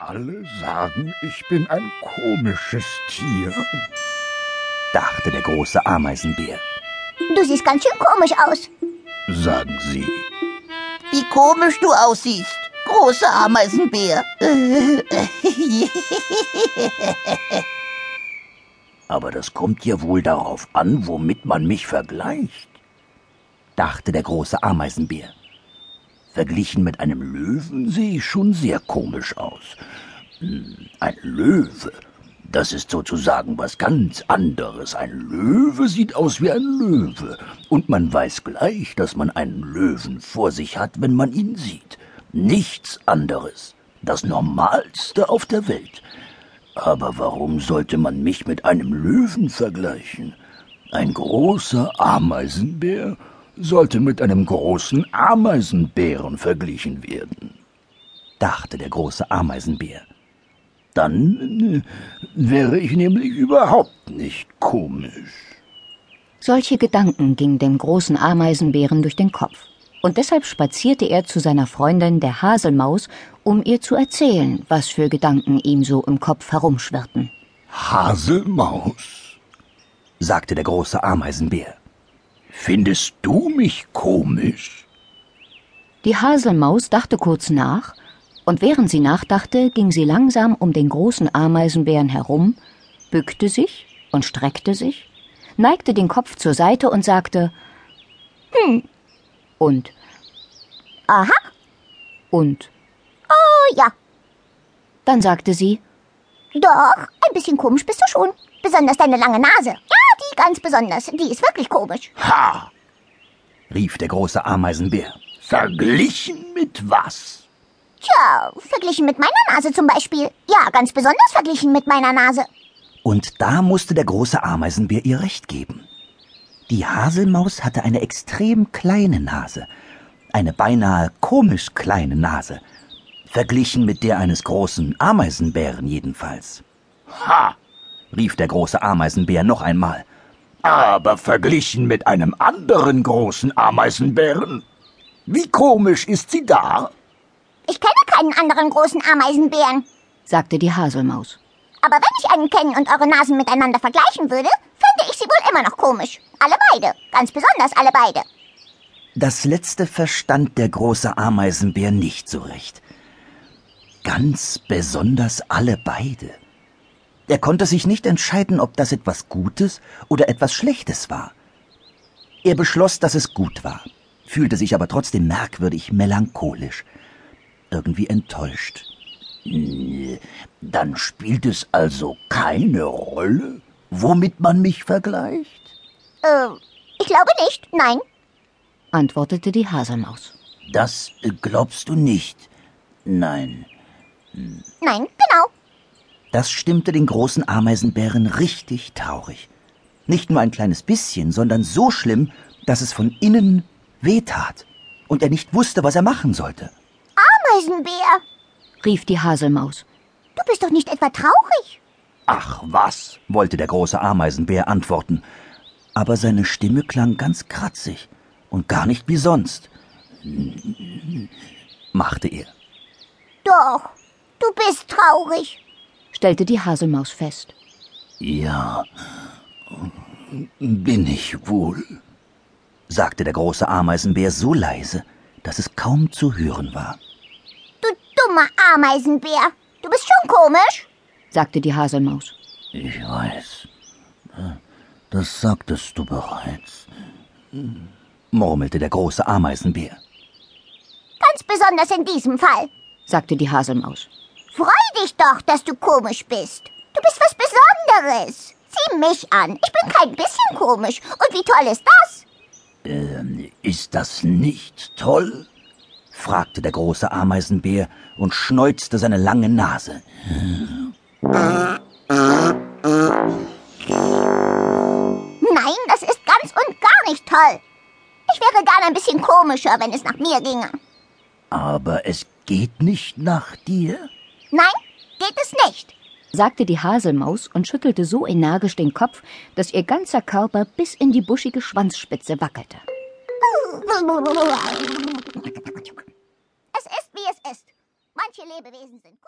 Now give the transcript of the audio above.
Alle sagen, ich bin ein komisches Tier, dachte der große Ameisenbär. Du siehst ganz schön komisch aus. Sagen Sie. Wie komisch du aussiehst, großer Ameisenbär. Aber das kommt ja wohl darauf an, womit man mich vergleicht, dachte der große Ameisenbär. Verglichen mit einem Löwen sehe ich schon sehr komisch aus. Hm, ein Löwe, das ist sozusagen was ganz anderes. Ein Löwe sieht aus wie ein Löwe, und man weiß gleich, dass man einen Löwen vor sich hat, wenn man ihn sieht. Nichts anderes. Das Normalste auf der Welt. Aber warum sollte man mich mit einem Löwen vergleichen? Ein großer Ameisenbär sollte mit einem großen Ameisenbären verglichen werden, dachte der große Ameisenbär. Dann äh, wäre ich nämlich überhaupt nicht komisch. Solche Gedanken gingen dem großen Ameisenbären durch den Kopf. Und deshalb spazierte er zu seiner Freundin der Haselmaus, um ihr zu erzählen, was für Gedanken ihm so im Kopf herumschwirrten. Haselmaus, sagte der große Ameisenbär. Findest du mich komisch? Die Haselmaus dachte kurz nach, und während sie nachdachte, ging sie langsam um den großen Ameisenbären herum, bückte sich und streckte sich, neigte den Kopf zur Seite und sagte Hm und Aha. und Oh ja. dann sagte sie Doch, ein bisschen komisch bist du schon. Besonders deine lange Nase. Die ganz besonders. Die ist wirklich komisch. Ha! rief der große Ameisenbär. Verglichen mit was? Tja, verglichen mit meiner Nase zum Beispiel. Ja, ganz besonders verglichen mit meiner Nase. Und da musste der große Ameisenbär ihr recht geben. Die Haselmaus hatte eine extrem kleine Nase, eine beinahe komisch kleine Nase, verglichen mit der eines großen Ameisenbären jedenfalls. Ha! rief der große Ameisenbär noch einmal. Aber verglichen mit einem anderen großen Ameisenbären? Wie komisch ist sie da? Ich kenne keinen anderen großen Ameisenbären. sagte die Haselmaus. Aber wenn ich einen kennen und eure Nasen miteinander vergleichen würde, fände ich sie wohl immer noch komisch. Alle beide. Ganz besonders alle beide. Das letzte verstand der große Ameisenbär nicht so recht. Ganz besonders alle beide. Er konnte sich nicht entscheiden, ob das etwas Gutes oder etwas Schlechtes war. Er beschloss, dass es gut war, fühlte sich aber trotzdem merkwürdig melancholisch, irgendwie enttäuscht. Dann spielt es also keine Rolle, womit man mich vergleicht? Äh, ich glaube nicht. Nein. antwortete die Haselmaus. Das glaubst du nicht. Nein. Nein, genau. Das stimmte den großen Ameisenbären richtig traurig. Nicht nur ein kleines bisschen, sondern so schlimm, dass es von innen wehtat und er nicht wusste, was er machen sollte. Ameisenbär, rief die Haselmaus. du bist doch nicht etwa traurig? Ach was, wollte der große Ameisenbär antworten, aber seine Stimme klang ganz kratzig und gar nicht wie sonst, machte er. Doch, du bist traurig. Stellte die Haselmaus fest. Ja, bin ich wohl. sagte der große Ameisenbär so leise, dass es kaum zu hören war. Du dummer Ameisenbär. Du bist schon komisch. sagte die Haselmaus. Ich weiß. Das sagtest du bereits. murmelte der große Ameisenbär. Ganz besonders in diesem Fall. sagte die Haselmaus. Freu dich doch, dass du komisch bist. Du bist was Besonderes. Sieh mich an. Ich bin kein bisschen komisch. Und wie toll ist das? Ähm, ist das nicht toll? fragte der große Ameisenbär und schneuzte seine lange Nase. Nein, das ist ganz und gar nicht toll. Ich wäre gern ein bisschen komischer, wenn es nach mir ginge. Aber es geht nicht nach dir? Nein, geht es nicht. sagte die Haselmaus und schüttelte so energisch den Kopf, dass ihr ganzer Körper bis in die buschige Schwanzspitze wackelte. Es ist, wie es ist. Manche Lebewesen sind